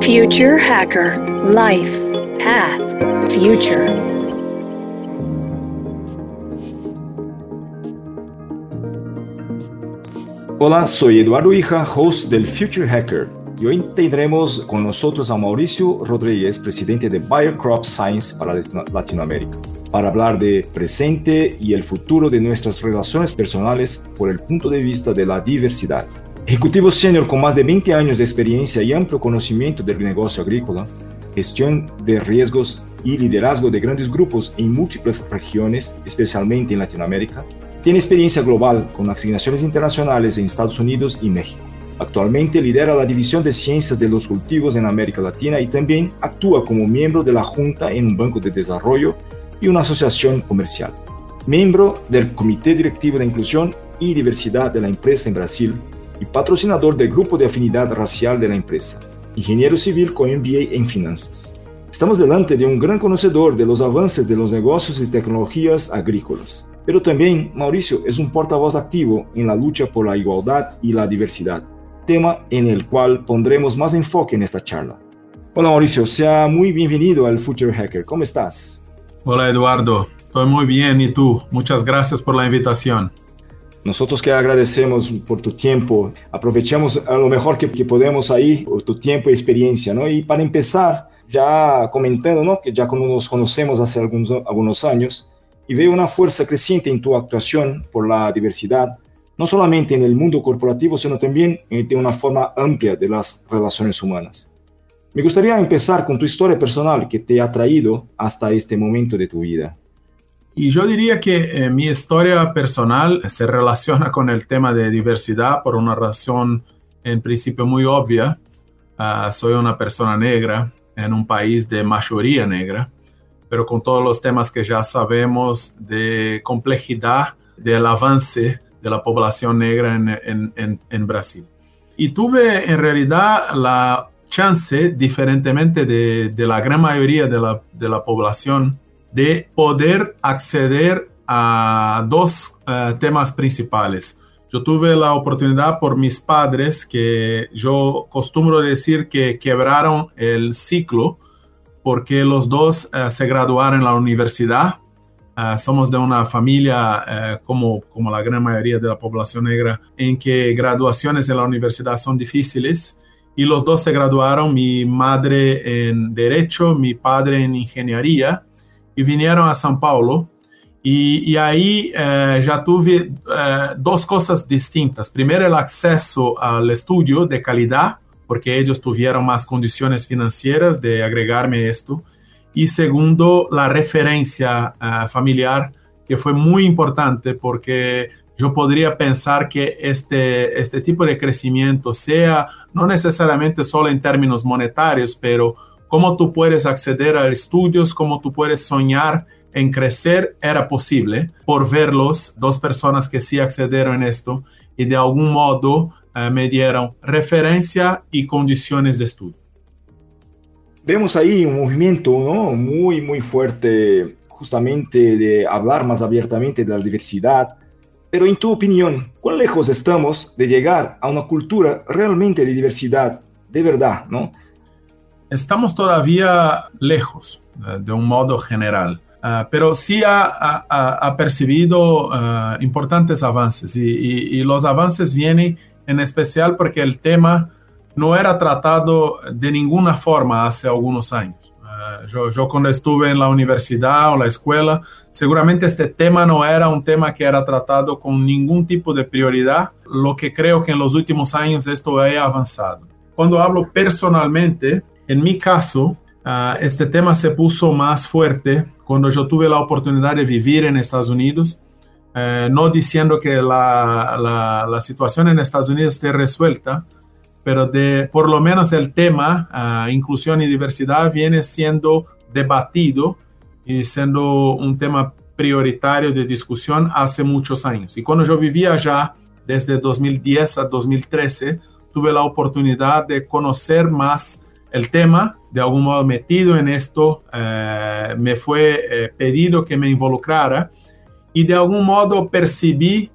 Future Hacker Life Path Future. Hola, soy Eduardo Hija, host del Future Hacker. Y hoy tendremos con nosotros a Mauricio Rodríguez, presidente de Bayer Crop Science para Latinoamérica, para hablar de presente y el futuro de nuestras relaciones personales por el punto de vista de la diversidad. Ejecutivo senior con más de 20 años de experiencia y amplio conocimiento del negocio agrícola, gestión de riesgos y liderazgo de grandes grupos en múltiples regiones, especialmente en Latinoamérica, tiene experiencia global con asignaciones internacionales en Estados Unidos y México. Actualmente lidera la División de Ciencias de los Cultivos en América Latina y también actúa como miembro de la Junta en un banco de desarrollo y una asociación comercial. Miembro del Comité Directivo de Inclusión y Diversidad de la empresa en Brasil y patrocinador del grupo de afinidad racial de la empresa, ingeniero civil con MBA en finanzas. Estamos delante de un gran conocedor de los avances de los negocios y tecnologías agrícolas, pero también Mauricio es un portavoz activo en la lucha por la igualdad y la diversidad, tema en el cual pondremos más enfoque en esta charla. Hola Mauricio, sea muy bienvenido al Future Hacker. ¿Cómo estás? Hola Eduardo, estoy muy bien y tú. Muchas gracias por la invitación. Nosotros que agradecemos por tu tiempo, aprovechamos a lo mejor que, que podemos ahí, por tu tiempo y experiencia, ¿no? Y para empezar, ya comentando, ¿no? Que ya nos conocemos hace algunos, algunos años y veo una fuerza creciente en tu actuación por la diversidad, no solamente en el mundo corporativo, sino también en una forma amplia de las relaciones humanas. Me gustaría empezar con tu historia personal que te ha traído hasta este momento de tu vida. Y yo diría que eh, mi historia personal se relaciona con el tema de diversidad por una razón en principio muy obvia. Ah, soy una persona negra en un país de mayoría negra, pero con todos los temas que ya sabemos de complejidad del avance de la población negra en, en, en Brasil. Y tuve en realidad la chance, diferentemente de, de la gran mayoría de la, de la población, de poder acceder a dos uh, temas principales. Yo tuve la oportunidad por mis padres, que yo costumbro decir que quebraron el ciclo, porque los dos uh, se graduaron en la universidad. Uh, somos de una familia, como, como la gran mayoría de la población negra, en que graduaciones en la universidad son difíciles. Y los dos se graduaron, mi madre en Derecho, mi padre en Ingeniería e vieram a São Paulo. E, e aí eh, já tive eh, duas coisas distintas. Primeiro, o acesso ao estudo de qualidade, porque eles tiveram mais condições financeiras de agregar-me isto. E segundo, a referência eh, familiar, que foi muito importante, porque eu poderia pensar que este, este tipo de crescimento seja não necessariamente só em termos monetários, pero cómo tú puedes acceder a estudios, cómo tú puedes soñar en crecer, era posible por verlos, dos personas que sí accedieron a esto y de algún modo eh, me dieron referencia y condiciones de estudio. Vemos ahí un movimiento ¿no? muy, muy fuerte justamente de hablar más abiertamente de la diversidad, pero en tu opinión, ¿cuán lejos estamos de llegar a una cultura realmente de diversidad, de verdad, ¿no? Estamos todavía lejos uh, de un modo general. Uh, pero sí ha, ha, ha percibido uh, importantes avances y, y, y, los avances vienen en especial porque el tema no era tratado de ninguna forma hace algunos años. Yo, yo, cuando estuve en la universidad o la escuela, seguramente este tema no era un tema que era tratado con ningún tipo de prioridad, lo que creo que en los últimos años esto ha avanzado. Cuando hablo personalmente, en mi caso, uh, este tema se puso más fuerte cuando yo tuve la oportunidad de vivir en Estados Unidos. Uh, no diciendo que la, la, la, situación en Estados Unidos esté resuelta, pero de por lo menos el tema uh, inclusión y diversidad viene siendo debatido y siendo un tema prioritario de discusión hace muchos años. Y cuando yo vivía allá desde 2010 a 2013, tuve la oportunidad de conocer más el tema, de algún modo metido en esto, eh, me fue eh, pedido que me involucrara y de algún modo percibí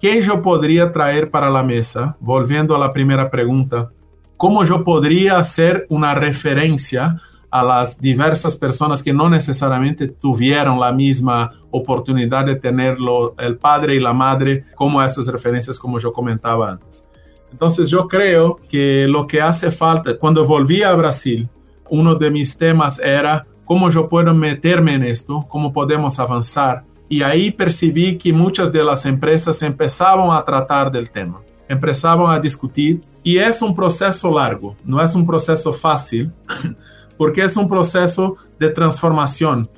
que yo podría traer para la mesa, volviendo a la primera pregunta, cómo yo podría ser una referencia a las diversas personas que no necesariamente tuvieron la misma oportunidad de tenerlo el padre y la madre como esas referencias como yo comentaba antes. Entonces yo creo que lo que hace falta, cuando volví a Brasil, uno de mis temas era cómo yo puedo meterme en esto, cómo podemos avanzar. Y ahí percibí que muchas de las empresas empezaban a tratar del tema, empezaban a discutir. Y es un proceso largo, no es un proceso fácil, porque es un proceso de transformación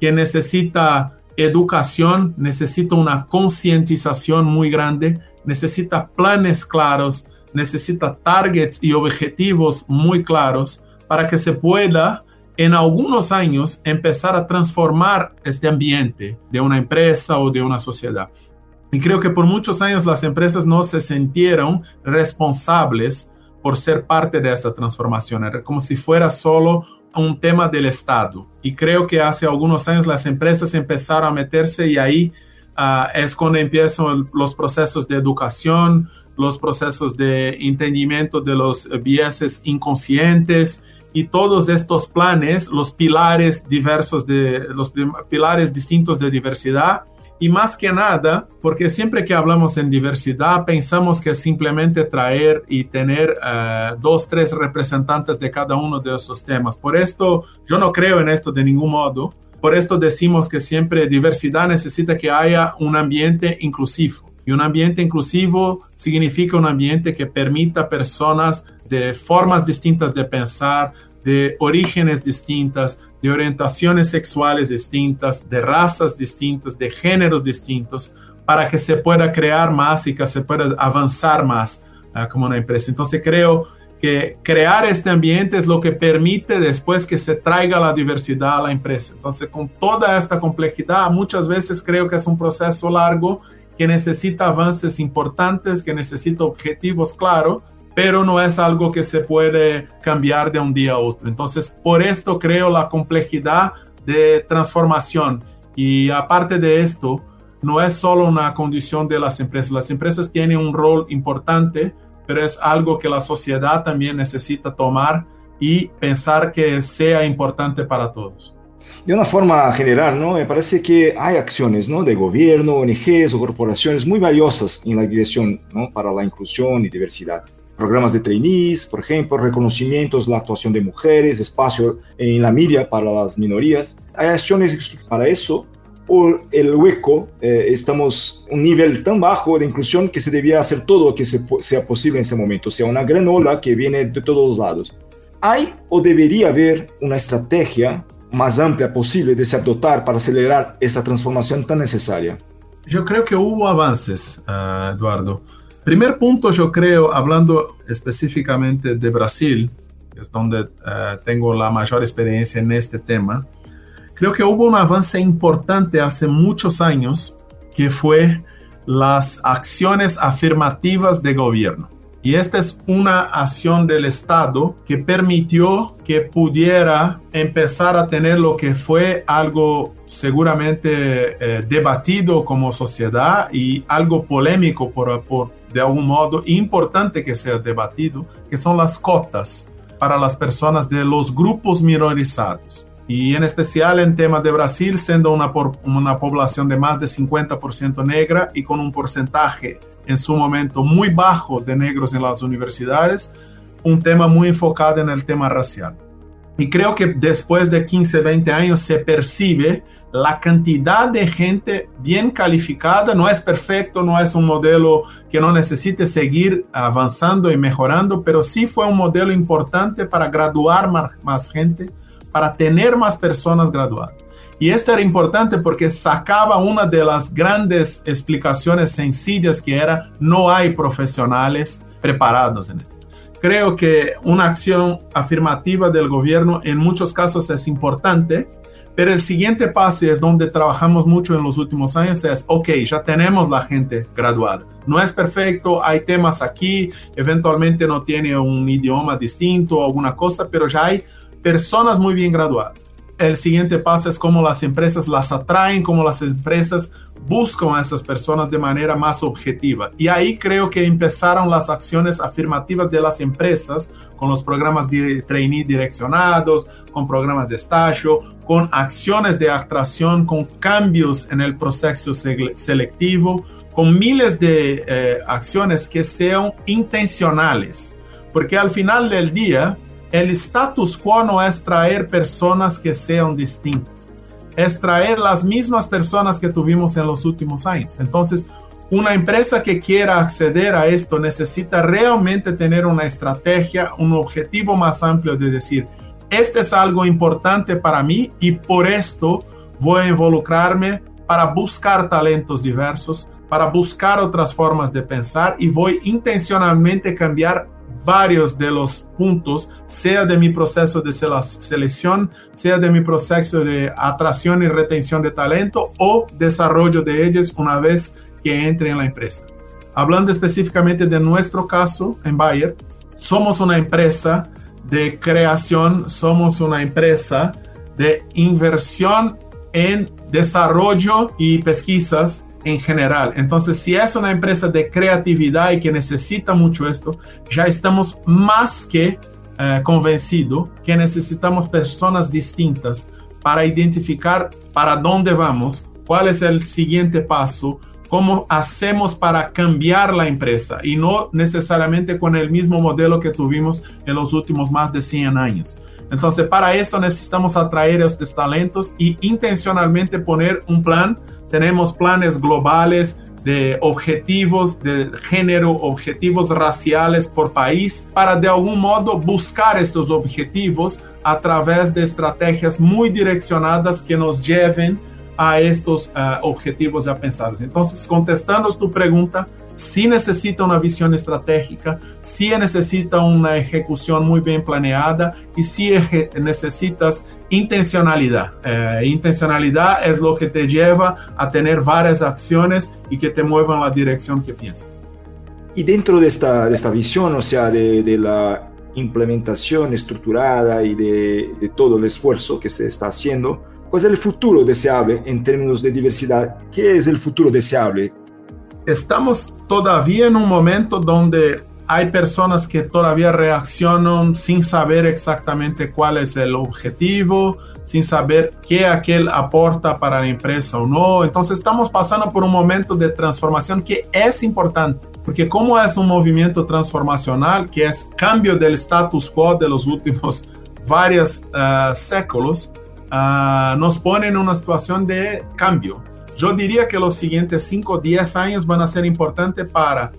que necesita educación, necesita una concientización muy grande, necesita planes claros, necesita targets y objetivos muy claros para que se pueda en algunos años empezar a transformar este ambiente de una empresa o de una sociedad. Y creo que por muchos años las empresas no se sintieron responsables por ser parte de esa transformación. Era como si fuera solo un tema del Estado. Y creo que hace algunos años las empresas empezaron a meterse y ahí uh, es cuando empiezan los procesos de educación, los procesos de entendimiento de los biases inconscientes y todos estos planes, los pilares diversos de los pilares distintos de diversidad y más que nada, porque siempre que hablamos en diversidad, pensamos que simplemente traer y tener uh, dos, tres representantes de cada uno de estos temas. Por esto, yo no creo en esto de ningún modo. Por esto decimos que siempre diversidad necesita que haya un ambiente inclusivo. Y un ambiente inclusivo significa un ambiente que permita personas de formas distintas de pensar, de orígenes distintas, de orientaciones sexuales distintas, de razas distintas, de géneros distintos, para que se pueda crear más y que se pueda avanzar más uh, como una empresa. Entonces creo que crear este ambiente es lo que permite después que se traiga la diversidad a la empresa. Entonces con toda esta complejidad, muchas veces creo que es un proceso largo que necesita avances importantes, que necesita objetivos claros pero no es algo que se puede cambiar de un día a otro. Entonces, por esto creo la complejidad de transformación. Y aparte de esto, no es solo una condición de las empresas. Las empresas tienen un rol importante, pero es algo que la sociedad también necesita tomar y pensar que sea importante para todos. De una forma general, ¿no? me parece que hay acciones ¿no? de gobierno, ONGs o corporaciones muy valiosas en la dirección ¿no? para la inclusión y diversidad programas de trainees, por ejemplo, reconocimientos la actuación de mujeres, espacio en la media para las minorías. ¿Hay acciones para eso? ¿O el hueco, eh, estamos un nivel tan bajo de inclusión que se debía hacer todo lo que sea posible en ese momento, o sea, una gran ola que viene de todos lados? ¿Hay o debería haber una estrategia más amplia posible de se adoptar para acelerar esa transformación tan necesaria? Yo creo que hubo avances, uh, Eduardo. Primer punto, yo creo, hablando específicamente de Brasil, que es donde uh, tengo la mayor experiencia en este tema, creo que hubo un avance importante hace muchos años que fue las acciones afirmativas de gobierno. Y esta es una acción del Estado que permitió que pudiera empezar a tener lo que fue algo seguramente eh, debatido como sociedad y algo polémico por, por, de algún modo, importante que sea debatido, que son las cotas para las personas de los grupos minorizados. Y en especial en tema de Brasil, siendo una, una población de más de 50% negra y con un porcentaje en su momento muy bajo de negros en las universidades, un tema muy enfocado en el tema racial. Y creo que después de 15, 20 años se percibe la cantidad de gente bien calificada, no es perfecto, no es un modelo que no necesite seguir avanzando y mejorando, pero sí fue un modelo importante para graduar más, más gente, para tener más personas graduadas. Y esto era importante porque sacaba una de las grandes explicaciones sencillas que era no hay profesionales preparados en esto. Creo que una acción afirmativa del gobierno en muchos casos es importante, pero el siguiente paso y es donde trabajamos mucho en los últimos años es, ok, ya tenemos la gente graduada. No es perfecto, hay temas aquí, eventualmente no tiene un idioma distinto o alguna cosa, pero ya hay personas muy bien graduadas el siguiente paso es cómo las empresas las atraen, cómo las empresas buscan a esas personas de manera más objetiva. Y ahí creo que empezaron las acciones afirmativas de las empresas con los programas de trainee direccionados, con programas de estallo, con acciones de atracción, con cambios en el proceso selectivo, con miles de eh, acciones que sean intencionales. Porque al final del día, el status quo no es traer personas que sean distintas, es traer las mismas personas que tuvimos en los últimos años. Entonces, una empresa que quiera acceder a esto necesita realmente tener una estrategia, un objetivo más amplio de decir, este es algo importante para mí y por esto voy a involucrarme para buscar talentos diversos, para buscar otras formas de pensar y voy intencionalmente cambiar varios de los puntos, sea de mi proceso de selección, sea de mi proceso de atracción y retención de talento o desarrollo de ellos una vez que entre en la empresa. Hablando específicamente de nuestro caso en Bayer, somos una empresa de creación, somos una empresa de inversión en desarrollo y pesquisas en general. Entonces, si es una empresa de creatividad y que necesita mucho esto, ya estamos más que eh, convencidos que necesitamos personas distintas para identificar para dónde vamos, cuál es el siguiente paso, cómo hacemos para cambiar la empresa y no necesariamente con el mismo modelo que tuvimos en los últimos más de 100 años. Entonces, para eso necesitamos atraer estos talentos y intencionalmente poner un plan tenemos planes globales de objetivos de género, objetivos raciales por país, para de algún modo buscar estos objetivos a través de estrategias muy direccionadas que nos lleven a estos uh, objetivos ya pensados. Entonces, contestando tu pregunta, sí necesita una visión estratégica, sí necesita una ejecución muy bien planeada y sí necesitas intencionalidad. Eh, intencionalidad es lo que te lleva a tener varias acciones y que te muevan la dirección que piensas. Y dentro de esta, de esta visión, o sea, de, de la implementación estructurada y de, de, todo el esfuerzo que se está haciendo, ¿cuál es el futuro deseable en términos de diversidad? ¿Qué es el futuro deseable? Estamos todavía en un momento donde hay personas que todavía reaccionan sin saber exactamente cuál es el objetivo, sin saber qué aquel aporta para la empresa o no. Entonces estamos pasando por un momento de transformación que es importante, porque como es un movimiento transformacional, que es cambio del status quo de los últimos varios uh, séculos, uh, nos pone en una situación de cambio. Yo diría que los siguientes 5 o 10 años van a ser importantes para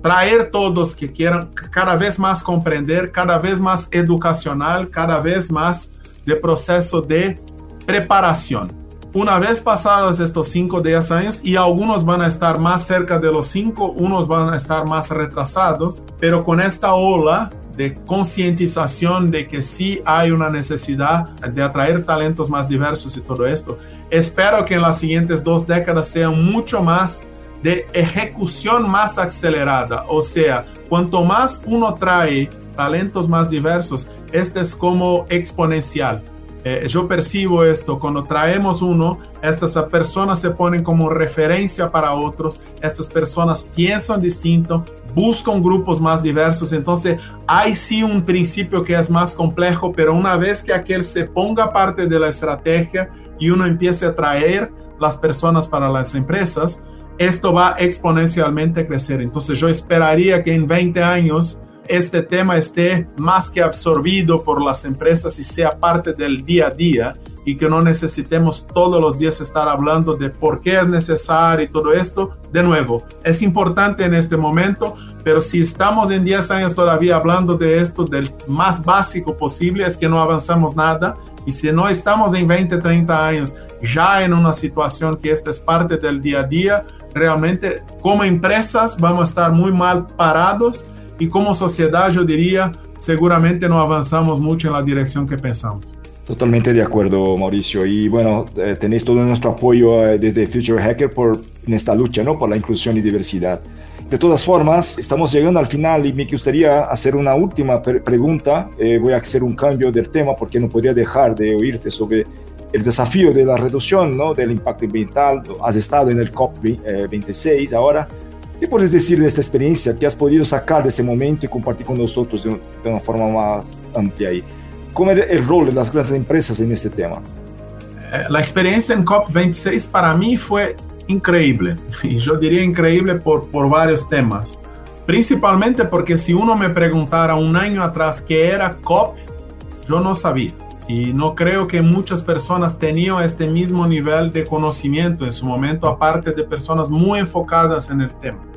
traer todos que quieran cada vez más comprender, cada vez más educacional, cada vez más de proceso de preparación. Una vez pasados estos 5 o 10 años, y algunos van a estar más cerca de los 5, unos van a estar más retrasados, pero con esta ola de concientización de que sí hay una necesidad de atraer talentos más diversos y todo esto, espero que en las siguientes dos décadas sean mucho más de ejecución más acelerada, o sea, cuanto más uno trae talentos más diversos, este es como exponencial. Eh, yo percibo esto, cuando traemos uno, estas personas se ponen como referencia para otros, estas personas piensan distinto, buscan grupos más diversos, entonces hay sí un principio que es más complejo, pero una vez que aquel se ponga parte de la estrategia y uno empiece a traer las personas para las empresas, esto va exponencialmente a crecer. Entonces yo esperaría que en 20 años este tema esté más que absorbido por las empresas y sea parte del día a día y que no necesitemos todos los días estar hablando de por qué es necesario y todo esto. De nuevo, es importante en este momento, pero si estamos en 10 años todavía hablando de esto del más básico posible, es que no avanzamos nada. Y si no estamos en 20, 30 años ya en una situación que esta es parte del día a día, realmente como empresas vamos a estar muy mal parados y como sociedad yo diría seguramente no avanzamos mucho en la dirección que pensamos. Totalmente de acuerdo, Mauricio. Y bueno, eh, tenéis todo nuestro apoyo eh, desde Future Hacker por, en esta lucha, ¿no? Por la inclusión y diversidad. De todas formas, estamos llegando al final y me gustaría hacer una última pregunta. Eh, voy a hacer un cambio del tema porque no podría dejar de oírte sobre el desafío de la reducción ¿no? del impacto ambiental. Has estado en el COP26 ahora. ¿Qué puedes decir de esta experiencia que has podido sacar de ese momento y compartir con nosotros de, una forma más amplia? Ahí? ¿Cómo es el rol de las grandes empresas en este tema? Eh, la experiencia en COP26 para mí fue increíble. Y yo diría increíble por, por varios temas. Principalmente porque si uno me preguntara un año atrás qué era COP, yo no sabía. Y no creo que muchas personas tenían este mismo nivel de conocimiento en su momento, aparte de personas muy enfocadas en el tema.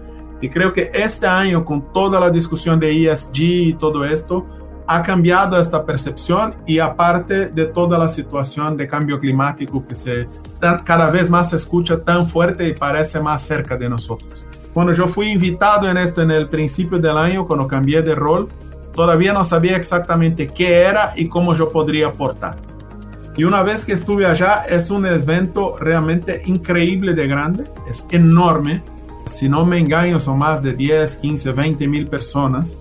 Y creo que este año, con toda la discusión de ESG y todo esto, ha cambiado esta percepción y aparte de toda la situación de cambio climático que se cada vez más se escucha tan fuerte y parece más cerca de nosotros. Cuando yo fui invitado en esto en el principio del año, cuando cambié de rol, todavía no sabía exactamente qué era y cómo yo podría aportar. Y una vez que estuve allá, es un evento realmente increíble de grande, es enorme. Si no me engaño, son más de 10, 15, 20 mil personas.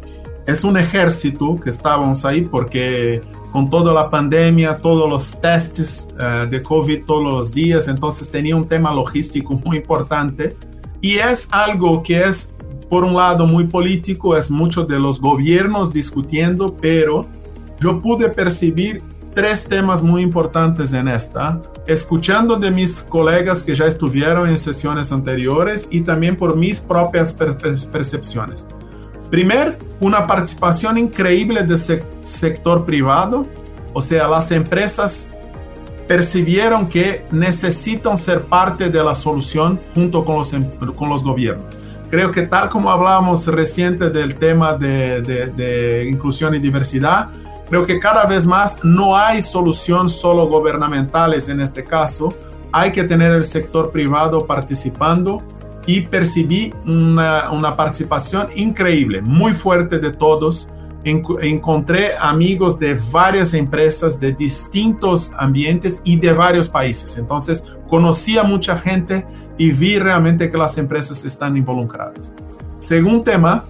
Es un ejército que estábamos ahí porque con toda la pandemia, todos los testes uh, de COVID todos los días, entonces tenía un tema logístico muy importante. Y es algo que es, por un lado, muy político, es mucho de los gobiernos discutiendo, pero yo pude percibir tres temas muy importantes en esta, escuchando de mis colegas que ya estuvieron en sesiones anteriores y también por mis propias percepciones. Primero, una participación increíble del sector privado, o sea, las empresas percibieron que necesitan ser parte de la solución junto con los, em, con los gobiernos. Creo que tal como hablábamos reciente del tema de, de inclusión y diversidad, creo que cada vez más no hay solución solo gubernamentales en este caso, hay que tener el sector privado participando y percibí una, una participación increíble, muy fuerte de todos. encontré amigos de varias empresas de distintos ambientes y de varios países. Entonces, conocí a mucha gente y vi realmente que las empresas están involucradas. Segundo tema,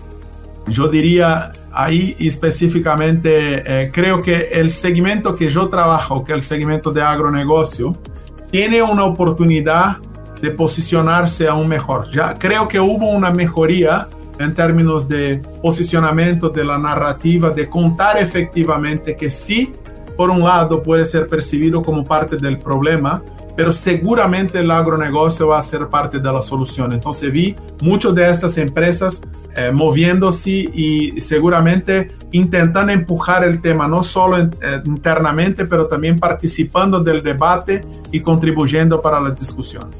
yo diría ahí específicamente, eh, creo que el segmento que yo trabajo, que es el segmento de agronegocio, tiene una oportunidad de posicionarse aún mejor. Ya creo que hubo una mejoría en términos de posicionamiento de la narrativa, de contar efectivamente que sí, por un lado, puede ser percibido como parte del problema, pero seguramente el agronegocio va a ser parte de la solución. Entonces vi muchas de estas empresas eh, moviéndose y seguramente intentando empujar el tema, no solo eh, internamente, pero también participando del debate y contribuyendo para la discusión.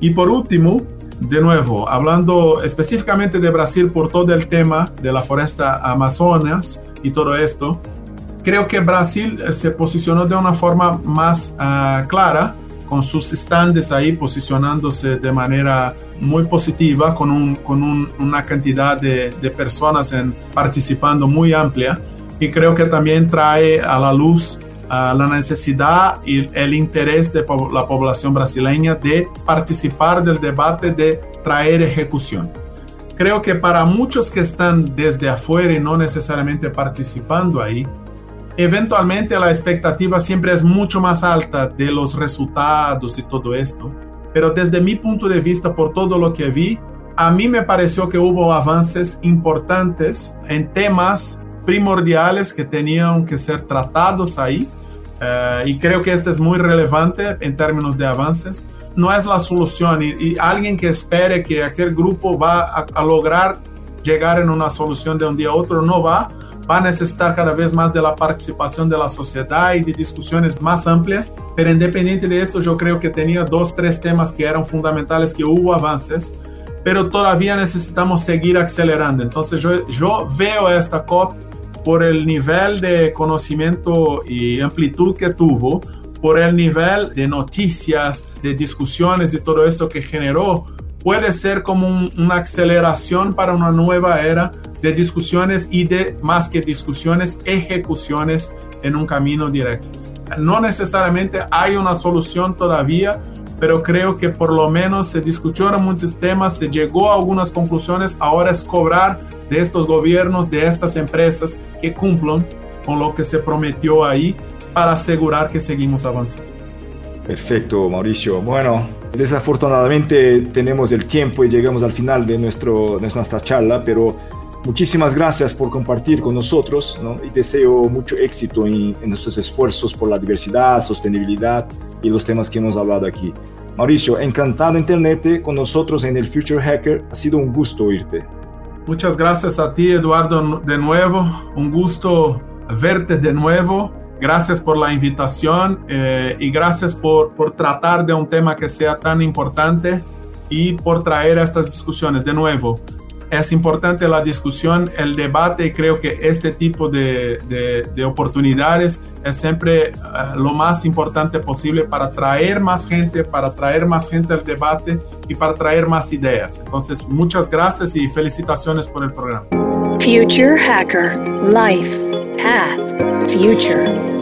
Y por último, de nuevo, hablando específicamente de Brasil por todo el tema de la foresta Amazonas y todo esto, creo que Brasil eh, se posicionó de una forma más uh, clara con sus stands ahí posicionándose de manera muy positiva, con, un, con un, una cantidad de, de personas en, participando muy amplia. Y creo que también trae a la luz la necesidad y el interés de la población brasileña de participar del debate de traer ejecución. Creo que para muchos que están desde afuera y no necesariamente participando ahí, eventualmente la expectativa siempre es mucho más alta de los resultados y todo esto. Pero desde mi punto de vista, por todo lo que vi, a mí me pareció que hubo avances importantes en temas primordiales que tenían que ser tratados ahí. Eh, y creo que este es muy relevante en términos de avances. No es la solución y, alguien que espere que aquel grupo va a, lograr llegar en una solución de un día a otro no va, va a necesitar cada vez más de la participación de la sociedad y de discusiones más amplias, pero independiente de esto yo creo que tenía dos, tres temas que eran fundamentales, que hubo avances, pero todavía necesitamos seguir acelerando. Entonces yo, yo veo esta COP por el nivel de conocimiento y amplitud que tuvo, por el nivel de noticias, de discusiones y todo eso que generó, puede ser como una aceleración para una nueva era de discusiones y de más que discusiones, ejecuciones en un camino directo. No necesariamente hay una solución todavía, pero creo que por lo menos se discutieron muchos temas, se llegó a algunas conclusiones, ahora es cobrar de estos gobiernos, de estas empresas que cumplan con lo que se prometió ahí para asegurar que seguimos avanzando. Perfecto, Mauricio. Bueno, desafortunadamente tenemos el tiempo y llegamos al final de, nuestro, de nuestra charla, pero muchísimas gracias por compartir con nosotros y deseo mucho éxito en, en nuestros esfuerzos por la diversidad, sostenibilidad y los temas que hemos hablado aquí. Mauricio, encantado en tenerte con nosotros en el Future Hacker. Ha sido un gusto oírte. Muchas gracias a ti, Eduardo, de nuevo. Un gusto verte de nuevo. Gracias por la invitación eh, y gracias por, por tratar de un tema que sea tan importante y por traer estas discusiones. De nuevo, es importante la discusión, el debate y creo que este tipo de, de, oportunidades es siempre eh, lo más importante posible para traer más gente, para traer más gente al debate y para traer más ideas. Entonces, muchas gracias y felicitaciones por el programa. Future Hacker Life Path Future